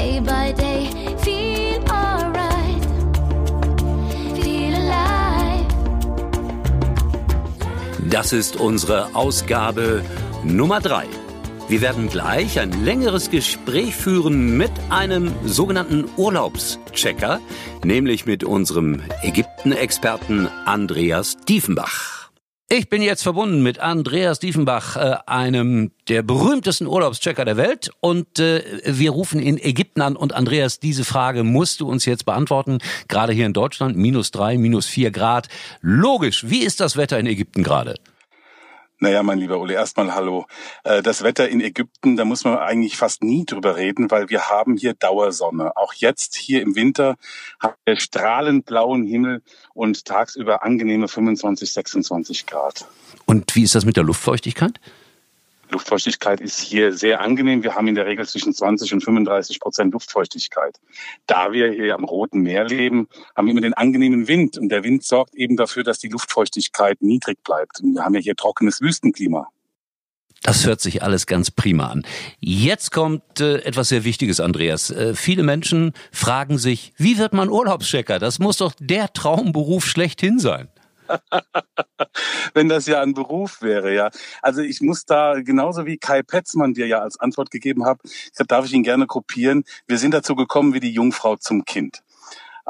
day by day. Feel alright, feel alive. Das ist unsere Ausgabe Nummer drei. Wir werden gleich ein längeres Gespräch führen mit einem sogenannten Urlaubschecker, nämlich mit unserem Ägypten-Experten Andreas Diefenbach. Ich bin jetzt verbunden mit Andreas Diefenbach, äh, einem der berühmtesten Urlaubschecker der Welt. Und äh, wir rufen in Ägypten an. Und Andreas, diese Frage musst du uns jetzt beantworten. Gerade hier in Deutschland, minus drei, minus vier Grad. Logisch, wie ist das Wetter in Ägypten gerade? Naja, mein lieber Uli, erstmal hallo. Äh, das Wetter in Ägypten, da muss man eigentlich fast nie drüber reden, weil wir haben hier Dauersonne. Auch jetzt hier im Winter haben wir strahlend blauen Himmel und tagsüber angenehme 25, 26 Grad. Und wie ist das mit der Luftfeuchtigkeit? Luftfeuchtigkeit ist hier sehr angenehm. Wir haben in der Regel zwischen 20 und 35 Prozent Luftfeuchtigkeit. Da wir hier am Roten Meer leben, haben wir immer den angenehmen Wind. Und der Wind sorgt eben dafür, dass die Luftfeuchtigkeit niedrig bleibt. Und wir haben ja hier trockenes Wüstenklima. Das hört sich alles ganz prima an. Jetzt kommt äh, etwas sehr Wichtiges, Andreas. Äh, viele Menschen fragen sich, wie wird man Urlaubschecker? Das muss doch der Traumberuf schlechthin sein. Wenn das ja ein Beruf wäre, ja. Also ich muss da genauso wie Kai Petzmann dir ja als Antwort gegeben hat, darf ich ihn gerne kopieren. Wir sind dazu gekommen wie die Jungfrau zum Kind.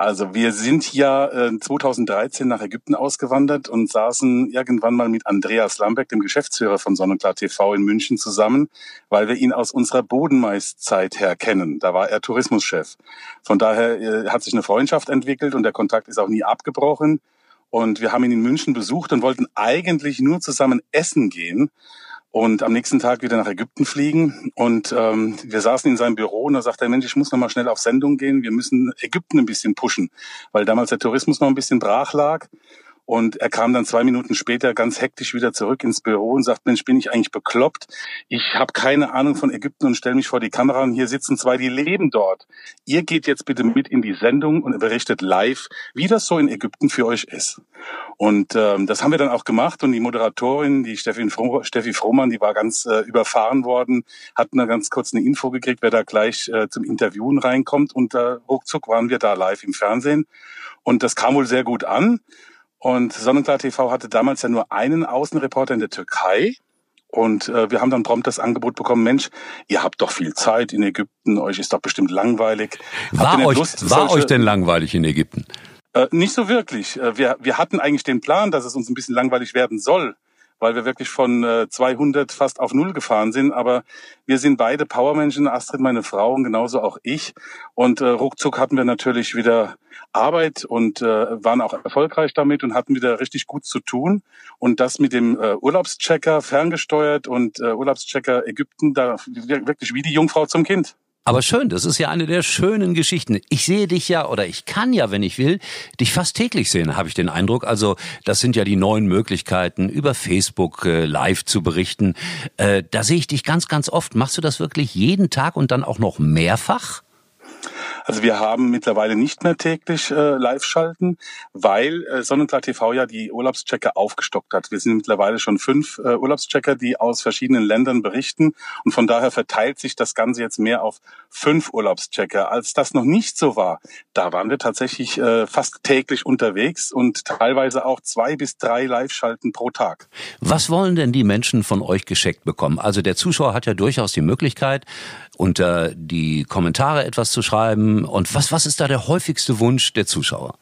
Also wir sind ja äh, 2013 nach Ägypten ausgewandert und saßen irgendwann mal mit Andreas Lambeck, dem Geschäftsführer von Sonnenklar TV in München zusammen, weil wir ihn aus unserer Bodenmeiszeit her kennen. Da war er Tourismuschef. Von daher äh, hat sich eine Freundschaft entwickelt und der Kontakt ist auch nie abgebrochen. Und wir haben ihn in München besucht und wollten eigentlich nur zusammen essen gehen und am nächsten Tag wieder nach Ägypten fliegen. Und ähm, wir saßen in seinem Büro und da sagte er, Mensch, ich muss noch mal schnell auf Sendung gehen. Wir müssen Ägypten ein bisschen pushen, weil damals der Tourismus noch ein bisschen brach lag. Und er kam dann zwei Minuten später ganz hektisch wieder zurück ins Büro und sagt, Mensch, bin ich eigentlich bekloppt? Ich habe keine Ahnung von Ägypten und stelle mich vor die Kamera und hier sitzen zwei, die leben dort. Ihr geht jetzt bitte mit in die Sendung und berichtet live, wie das so in Ägypten für euch ist. Und ähm, das haben wir dann auch gemacht und die Moderatorin, die Steffi, Froh, Steffi Frohmann, die war ganz äh, überfahren worden, hat eine ganz kurz eine Info gekriegt, wer da gleich äh, zum Interviewen reinkommt und äh, ruckzuck waren wir da live im Fernsehen. Und das kam wohl sehr gut an. Und Sonnenklar TV hatte damals ja nur einen Außenreporter in der Türkei. Und äh, wir haben dann prompt das Angebot bekommen, Mensch, ihr habt doch viel Zeit in Ägypten, euch ist doch bestimmt langweilig. War, euch, Lust, war euch denn langweilig in Ägypten? Äh, nicht so wirklich. Äh, wir, wir hatten eigentlich den Plan, dass es uns ein bisschen langweilig werden soll weil wir wirklich von äh, 200 fast auf Null gefahren sind. Aber wir sind beide Powermenschen, Astrid, meine Frau und genauso auch ich. Und äh, ruckzuck hatten wir natürlich wieder Arbeit und äh, waren auch erfolgreich damit und hatten wieder richtig gut zu tun. Und das mit dem äh, Urlaubschecker ferngesteuert und äh, Urlaubschecker Ägypten, da wirklich wie die Jungfrau zum Kind. Aber schön, das ist ja eine der schönen Geschichten. Ich sehe dich ja, oder ich kann ja, wenn ich will, dich fast täglich sehen, habe ich den Eindruck. Also das sind ja die neuen Möglichkeiten, über Facebook äh, live zu berichten. Äh, da sehe ich dich ganz, ganz oft. Machst du das wirklich jeden Tag und dann auch noch mehrfach? Also wir haben mittlerweile nicht mehr täglich äh, live schalten, weil äh, Sonnenklar TV ja die Urlaubschecker aufgestockt hat. Wir sind mittlerweile schon fünf äh, Urlaubschecker, die aus verschiedenen Ländern berichten und von daher verteilt sich das Ganze jetzt mehr auf fünf Urlaubschecker. Als das noch nicht so war, da waren wir tatsächlich äh, fast täglich unterwegs und teilweise auch zwei bis drei Live-Schalten pro Tag. Was wollen denn die Menschen von euch gescheckt bekommen? Also der Zuschauer hat ja durchaus die Möglichkeit, unter die Kommentare etwas zu schreiben. Und was, was ist da der häufigste Wunsch der Zuschauer?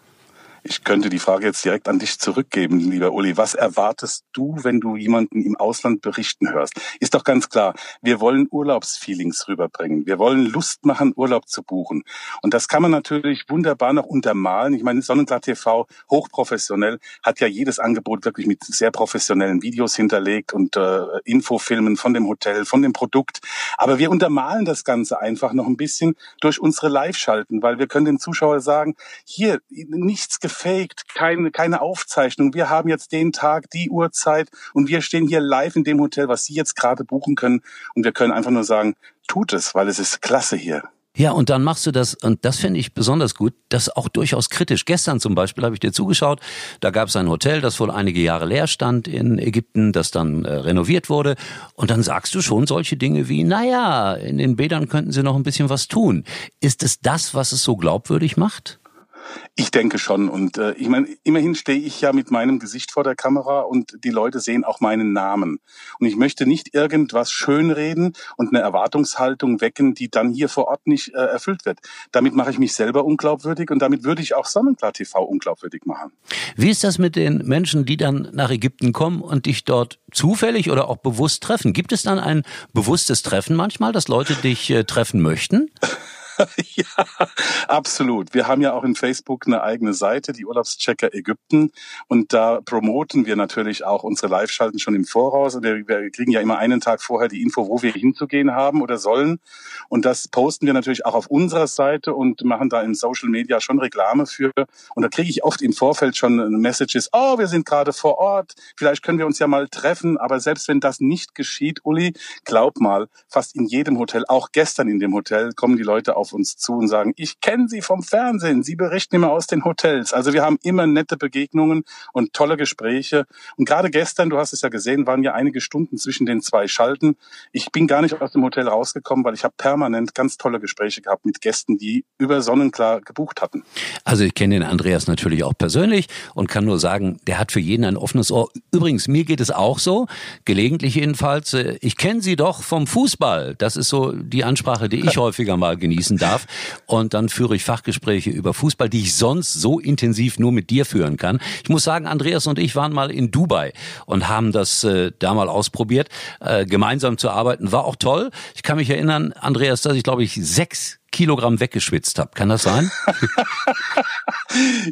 Ich könnte die Frage jetzt direkt an dich zurückgeben, lieber Uli. Was erwartest du, wenn du jemanden im Ausland berichten hörst? Ist doch ganz klar, wir wollen Urlaubsfeelings rüberbringen. Wir wollen Lust machen, Urlaub zu buchen. Und das kann man natürlich wunderbar noch untermalen. Ich meine, Sonnenklar TV, hochprofessionell, hat ja jedes Angebot wirklich mit sehr professionellen Videos hinterlegt und äh, Infofilmen von dem Hotel, von dem Produkt. Aber wir untermalen das Ganze einfach noch ein bisschen durch unsere Live-Schalten, weil wir können dem Zuschauer sagen, hier, nichts gefaked, keine, keine Aufzeichnung. Wir haben jetzt den Tag, die Uhrzeit und wir stehen hier live in dem Hotel, was Sie jetzt gerade buchen können. Und wir können einfach nur sagen, tut es, weil es ist klasse hier. Ja, und dann machst du das, und das finde ich besonders gut, das auch durchaus kritisch. Gestern zum Beispiel habe ich dir zugeschaut, da gab es ein Hotel, das wohl einige Jahre leer stand in Ägypten, das dann äh, renoviert wurde. Und dann sagst du schon solche Dinge wie, naja, in den Bädern könnten sie noch ein bisschen was tun. Ist es das, was es so glaubwürdig macht? Ich denke schon. Und äh, ich meine, immerhin stehe ich ja mit meinem Gesicht vor der Kamera und die Leute sehen auch meinen Namen. Und ich möchte nicht irgendwas schönreden und eine Erwartungshaltung wecken, die dann hier vor Ort nicht äh, erfüllt wird. Damit mache ich mich selber unglaubwürdig und damit würde ich auch Sonnenklar TV unglaubwürdig machen. Wie ist das mit den Menschen, die dann nach Ägypten kommen und dich dort zufällig oder auch bewusst treffen? Gibt es dann ein bewusstes Treffen manchmal, dass Leute dich äh, treffen möchten? ja, absolut. Wir haben ja auch in Facebook eine eigene Seite, die Urlaubschecker Ägypten. Und da promoten wir natürlich auch unsere Live-Schalten schon im Voraus. Und wir, wir kriegen ja immer einen Tag vorher die Info, wo wir hinzugehen haben oder sollen. Und das posten wir natürlich auch auf unserer Seite und machen da in Social Media schon Reklame für. Und da kriege ich oft im Vorfeld schon Messages, oh, wir sind gerade vor Ort, vielleicht können wir uns ja mal treffen. Aber selbst wenn das nicht geschieht, Uli, glaub mal, fast in jedem Hotel, auch gestern in dem Hotel, kommen die Leute auf auf uns zu und sagen, ich kenne Sie vom Fernsehen, Sie berichten immer aus den Hotels. Also wir haben immer nette Begegnungen und tolle Gespräche. Und gerade gestern, du hast es ja gesehen, waren ja einige Stunden zwischen den zwei Schalten. Ich bin gar nicht aus dem Hotel rausgekommen, weil ich habe permanent ganz tolle Gespräche gehabt mit Gästen, die über Sonnenklar gebucht hatten. Also ich kenne den Andreas natürlich auch persönlich und kann nur sagen, der hat für jeden ein offenes Ohr. Übrigens, mir geht es auch so, gelegentlich jedenfalls. Äh, ich kenne Sie doch vom Fußball. Das ist so die Ansprache, die ich häufiger mal genießen darf. Und dann führe ich Fachgespräche über Fußball, die ich sonst so intensiv nur mit dir führen kann. Ich muss sagen, Andreas und ich waren mal in Dubai und haben das äh, da mal ausprobiert, äh, gemeinsam zu arbeiten. War auch toll. Ich kann mich erinnern, Andreas, dass ich glaube ich sechs Kilogramm weggeschwitzt habe. Kann das sein?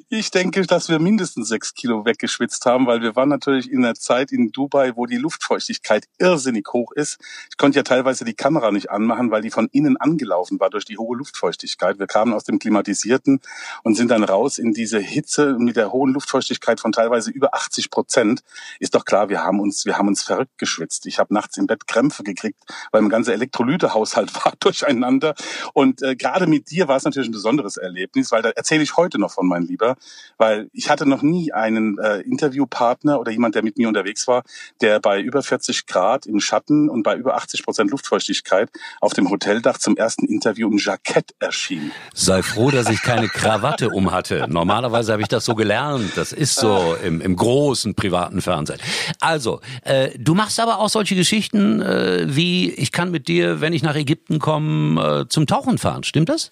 ich denke, dass wir mindestens sechs Kilo weggeschwitzt haben, weil wir waren natürlich in einer Zeit in Dubai, wo die Luftfeuchtigkeit irrsinnig hoch ist. Ich konnte ja teilweise die Kamera nicht anmachen, weil die von innen angelaufen war durch die hohe Luftfeuchtigkeit. Wir kamen aus dem Klimatisierten und sind dann raus in diese Hitze mit der hohen Luftfeuchtigkeit von teilweise über 80 Prozent. Ist doch klar, wir haben uns, wir haben uns verrückt geschwitzt. Ich habe nachts im Bett Krämpfe gekriegt, weil mein ganzer Elektrolytehaushalt war durcheinander und äh, gerade mit dir war es natürlich ein besonderes Erlebnis, weil da erzähle ich heute noch von, mein Lieber, weil ich hatte noch nie einen äh, Interviewpartner oder jemand, der mit mir unterwegs war, der bei über 40 Grad im Schatten und bei über 80 Prozent Luftfeuchtigkeit auf dem Hoteldach zum ersten Interview im Jackett erschien. Sei froh, dass ich keine Krawatte um hatte. Normalerweise habe ich das so gelernt. Das ist so im, im großen privaten Fernsehen. Also, äh, du machst aber auch solche Geschichten äh, wie, ich kann mit dir, wenn ich nach Ägypten komme, äh, zum Tauchen fahren. Stimmt das?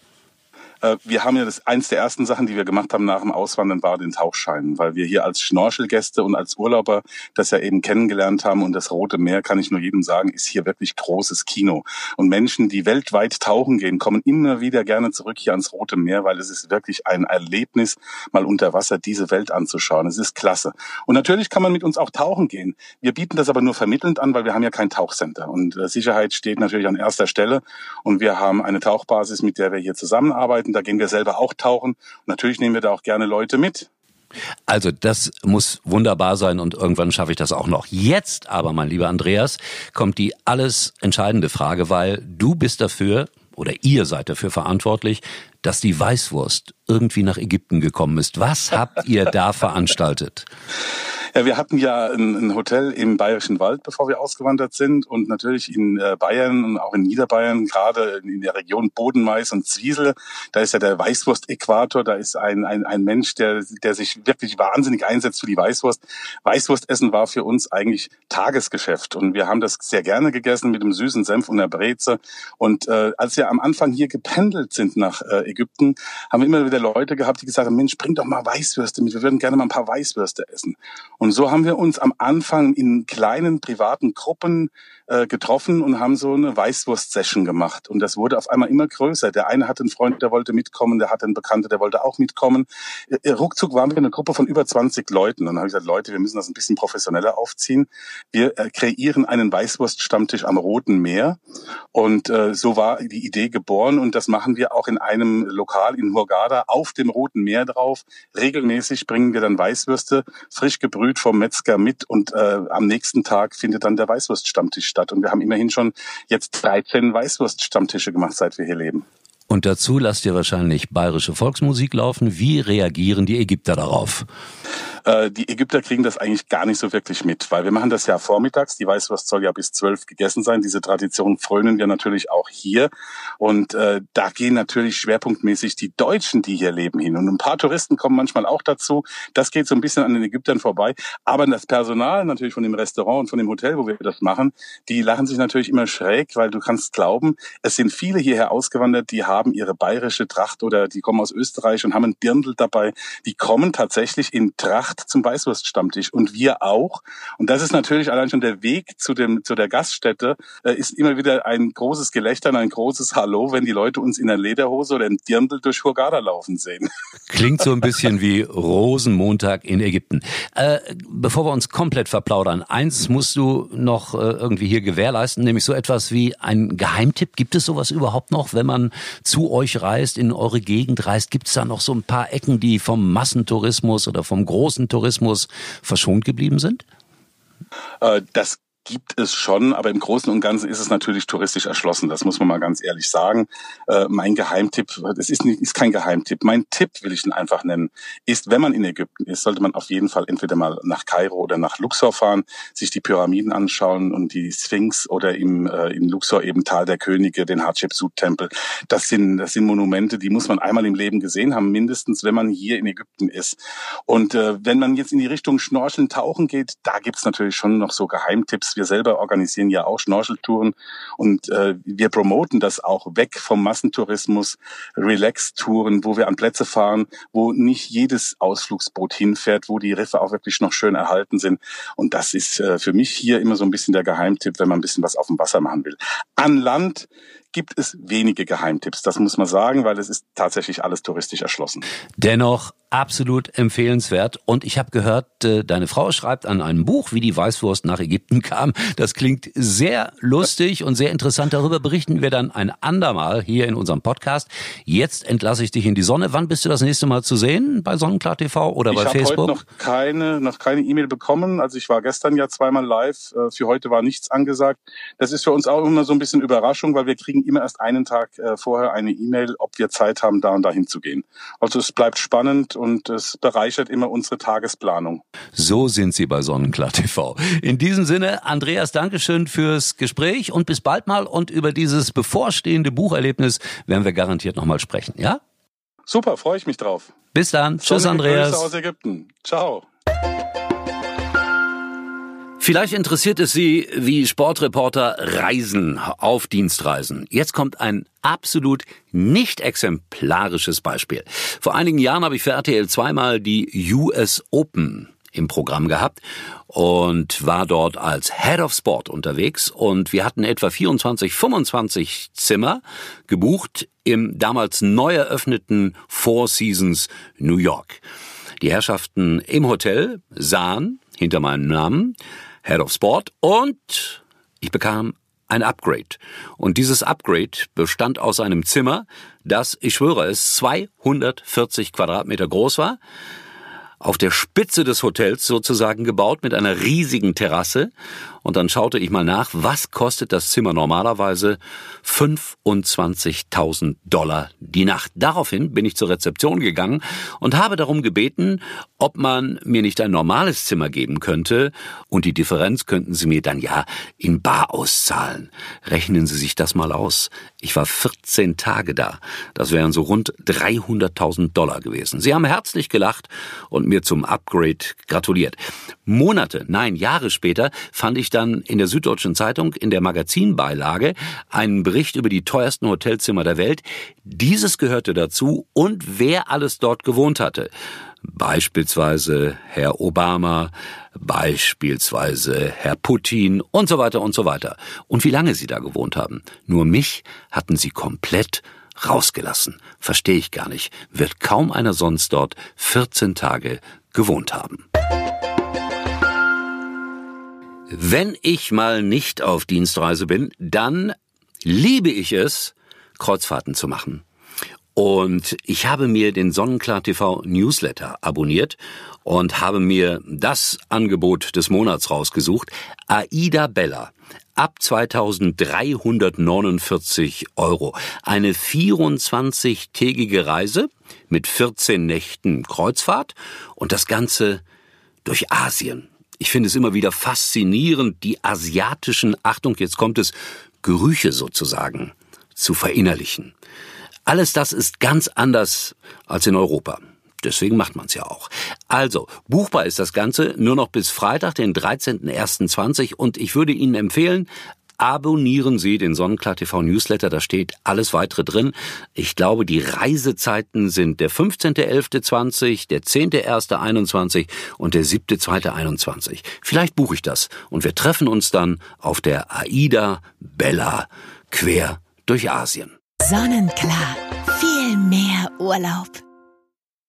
Äh, wir haben ja das eins der ersten Sachen, die wir gemacht haben nach dem Auswandern, war den Tauchschein, weil wir hier als Schnorchelgäste und als Urlauber das ja eben kennengelernt haben und das Rote Meer, kann ich nur jedem sagen, ist hier wirklich großes Kino. Und Menschen, die weltweit tauchen gehen, kommen immer wieder gerne zurück hier ans Rote Meer, weil es ist wirklich ein Erlebnis, mal unter Wasser diese Welt anzuschauen. Es ist klasse. Und natürlich kann man mit uns auch tauchen gehen. Wir bieten das aber nur vermittelnd an, weil wir haben ja kein Tauchcenter. Und äh, Sicherheit steht natürlich an erster Stelle. Und wir haben eine Tauchbasis, mit der wir hier zusammenarbeiten da gehen wir selber auch tauchen. Und natürlich nehmen wir da auch gerne Leute mit. Also das muss wunderbar sein und irgendwann schaffe ich das auch noch. Jetzt aber, mein lieber Andreas, kommt die alles entscheidende Frage, weil du bist dafür oder ihr seid dafür verantwortlich, dass die Weißwurst irgendwie nach Ägypten gekommen ist. Was habt ihr da veranstaltet? Ja, wir hatten ja ein, ein, Hotel im Bayerischen Wald, bevor wir ausgewandert sind. Und natürlich in äh, Bayern und auch in Niederbayern, gerade in der Region Bodenmais und Zwiesel, da ist ja der Weißwurst-Äquator, da ist ein, ein, ein Mensch, der, der sich wirklich wahnsinnig einsetzt für die Weißwurst. Weißwurstessen war für uns eigentlich Tagesgeschäft. Und wir haben das sehr gerne gegessen mit dem süßen Senf und der Breze. Und äh, als wir am Anfang hier gependelt sind nach äh, Ägypten, haben wir immer wieder Leute gehabt, die gesagt haben, Mensch, bring doch mal Weißwürste mit, wir würden gerne mal ein paar Weißwürste essen. So haben wir uns am Anfang in kleinen privaten Gruppen äh, getroffen und haben so eine Weißwurst-Session gemacht. Und das wurde auf einmal immer größer. Der eine hatte einen Freund, der wollte mitkommen, der hatte einen Bekannten, der wollte auch mitkommen. Äh, ruckzuck waren wir eine Gruppe von über 20 Leuten. Und dann habe ich gesagt, Leute, wir müssen das ein bisschen professioneller aufziehen. Wir äh, kreieren einen Weißwurst-Stammtisch am Roten Meer. Und äh, so war die Idee geboren. Und das machen wir auch in einem Lokal in Hurghada auf dem Roten Meer drauf. Regelmäßig bringen wir dann Weißwürste, frisch gebrüht vom Metzger mit und äh, am nächsten Tag findet dann der Weißwurststammtisch statt. Und wir haben immerhin schon jetzt 13 Weißwurststammtische gemacht, seit wir hier leben. Und dazu lasst ihr wahrscheinlich bayerische Volksmusik laufen. Wie reagieren die Ägypter darauf? Äh, die Ägypter kriegen das eigentlich gar nicht so wirklich mit, weil wir machen das ja vormittags. Die Weißwurst soll ja bis zwölf gegessen sein. Diese Tradition frönen wir natürlich auch hier. Und äh, da gehen natürlich schwerpunktmäßig die Deutschen, die hier leben, hin. Und ein paar Touristen kommen manchmal auch dazu. Das geht so ein bisschen an den Ägyptern vorbei. Aber das Personal natürlich von dem Restaurant und von dem Hotel, wo wir das machen, die lachen sich natürlich immer schräg, weil du kannst glauben, es sind viele hierher ausgewandert, die haben ihre bayerische Tracht oder die kommen aus Österreich und haben ein Dirndl dabei. Die kommen tatsächlich in Tracht Nacht zum Weißwurststammtisch und wir auch. Und das ist natürlich allein schon der Weg zu dem zu der Gaststätte äh, ist immer wieder ein großes Gelächter und ein großes Hallo, wenn die Leute uns in der Lederhose oder im Dirndl durch Hurghada laufen sehen. Klingt so ein bisschen wie Rosenmontag in Ägypten. Äh, bevor wir uns komplett verplaudern, eins musst du noch äh, irgendwie hier gewährleisten, nämlich so etwas wie ein Geheimtipp. Gibt es sowas überhaupt noch, wenn man zu euch reist, in eure Gegend reist? Gibt es da noch so ein paar Ecken, die vom Massentourismus oder vom großen Tourismus verschont geblieben sind? Äh, das gibt es schon, aber im Großen und Ganzen ist es natürlich touristisch erschlossen. Das muss man mal ganz ehrlich sagen. Äh, mein Geheimtipp, das ist, nicht, ist kein Geheimtipp. Mein Tipp will ich ihn einfach nennen, ist, wenn man in Ägypten ist, sollte man auf jeden Fall entweder mal nach Kairo oder nach Luxor fahren, sich die Pyramiden anschauen und die Sphinx oder im, äh, in Luxor eben Tal der Könige, den Hatschepsut-Tempel. Das sind, das sind Monumente, die muss man einmal im Leben gesehen haben, mindestens, wenn man hier in Ägypten ist. Und äh, wenn man jetzt in die Richtung Schnorcheln, Tauchen geht, da gibt's natürlich schon noch so Geheimtipps wir selber organisieren ja auch Schnorcheltouren und äh, wir promoten das auch weg vom Massentourismus, Relax-Touren, wo wir an Plätze fahren, wo nicht jedes Ausflugsboot hinfährt, wo die Riffe auch wirklich noch schön erhalten sind. Und das ist äh, für mich hier immer so ein bisschen der Geheimtipp, wenn man ein bisschen was auf dem Wasser machen will. An Land gibt es wenige Geheimtipps, das muss man sagen, weil es ist tatsächlich alles touristisch erschlossen. Dennoch absolut empfehlenswert. Und ich habe gehört, äh, deine Frau schreibt an einem Buch, wie die Weißwurst nach Ägypten kam. Das klingt sehr lustig und sehr interessant. Darüber berichten wir dann ein andermal hier in unserem Podcast. Jetzt entlasse ich dich in die Sonne. Wann bist du das nächste Mal zu sehen? Bei Sonnenklar TV oder ich bei Facebook? Ich habe noch keine, noch keine E-Mail bekommen. Also ich war gestern ja zweimal live. Äh, für heute war nichts angesagt. Das ist für uns auch immer so ein bisschen Überraschung, weil wir kriegen immer erst einen Tag äh, vorher eine E-Mail, ob wir Zeit haben, da und dahin zu gehen. Also es bleibt spannend und es bereichert immer unsere Tagesplanung. So sind Sie bei Sonnenklar TV. In diesem Sinne, Andreas, Dankeschön fürs Gespräch und bis bald mal. Und über dieses bevorstehende Bucherlebnis werden wir garantiert nochmal sprechen, ja? Super, freue ich mich drauf. Bis dann. Tschüss, Andreas. Grüße aus Ägypten. Ciao. Vielleicht interessiert es Sie, wie Sportreporter reisen auf Dienstreisen. Jetzt kommt ein absolut nicht exemplarisches Beispiel. Vor einigen Jahren habe ich für RTL zweimal die US Open im Programm gehabt und war dort als Head of Sport unterwegs und wir hatten etwa 24, 25 Zimmer gebucht im damals neu eröffneten Four Seasons New York. Die Herrschaften im Hotel sahen hinter meinem Namen Head of Sport und ich bekam ein Upgrade. Und dieses Upgrade bestand aus einem Zimmer, das, ich schwöre es, 240 Quadratmeter groß war, auf der Spitze des Hotels sozusagen gebaut mit einer riesigen Terrasse. Und dann schaute ich mal nach, was kostet das Zimmer normalerweise? 25.000 Dollar die Nacht. Daraufhin bin ich zur Rezeption gegangen und habe darum gebeten, ob man mir nicht ein normales Zimmer geben könnte und die Differenz könnten Sie mir dann ja in Bar auszahlen. Rechnen Sie sich das mal aus. Ich war 14 Tage da. Das wären so rund 300.000 Dollar gewesen. Sie haben herzlich gelacht und mir zum Upgrade gratuliert. Monate, nein, Jahre später fand ich dann in der Süddeutschen Zeitung in der Magazinbeilage einen Bericht über die teuersten Hotelzimmer der Welt. Dieses gehörte dazu und wer alles dort gewohnt hatte. Beispielsweise Herr Obama, beispielsweise Herr Putin und so weiter und so weiter. Und wie lange sie da gewohnt haben. Nur mich hatten sie komplett rausgelassen. Verstehe ich gar nicht. Wird kaum einer sonst dort 14 Tage gewohnt haben. Wenn ich mal nicht auf Dienstreise bin, dann liebe ich es, Kreuzfahrten zu machen. Und ich habe mir den Sonnenklar TV Newsletter abonniert und habe mir das Angebot des Monats rausgesucht. Aida Bella. ab 2349 Euro. Eine 24-tägige Reise mit 14 Nächten Kreuzfahrt und das Ganze durch Asien. Ich finde es immer wieder faszinierend, die asiatischen, Achtung, jetzt kommt es, Gerüche sozusagen zu verinnerlichen. Alles das ist ganz anders als in Europa. Deswegen macht man es ja auch. Also, buchbar ist das Ganze nur noch bis Freitag, den 13.01.20 und ich würde Ihnen empfehlen, abonnieren Sie den Sonnenklar TV Newsletter, da steht alles weitere drin. Ich glaube, die Reisezeiten sind der 15.11.20, der 10.01.21 und der 7.2.21. Vielleicht buche ich das und wir treffen uns dann auf der Aida Bella quer durch Asien. Sonnenklar. Viel mehr Urlaub.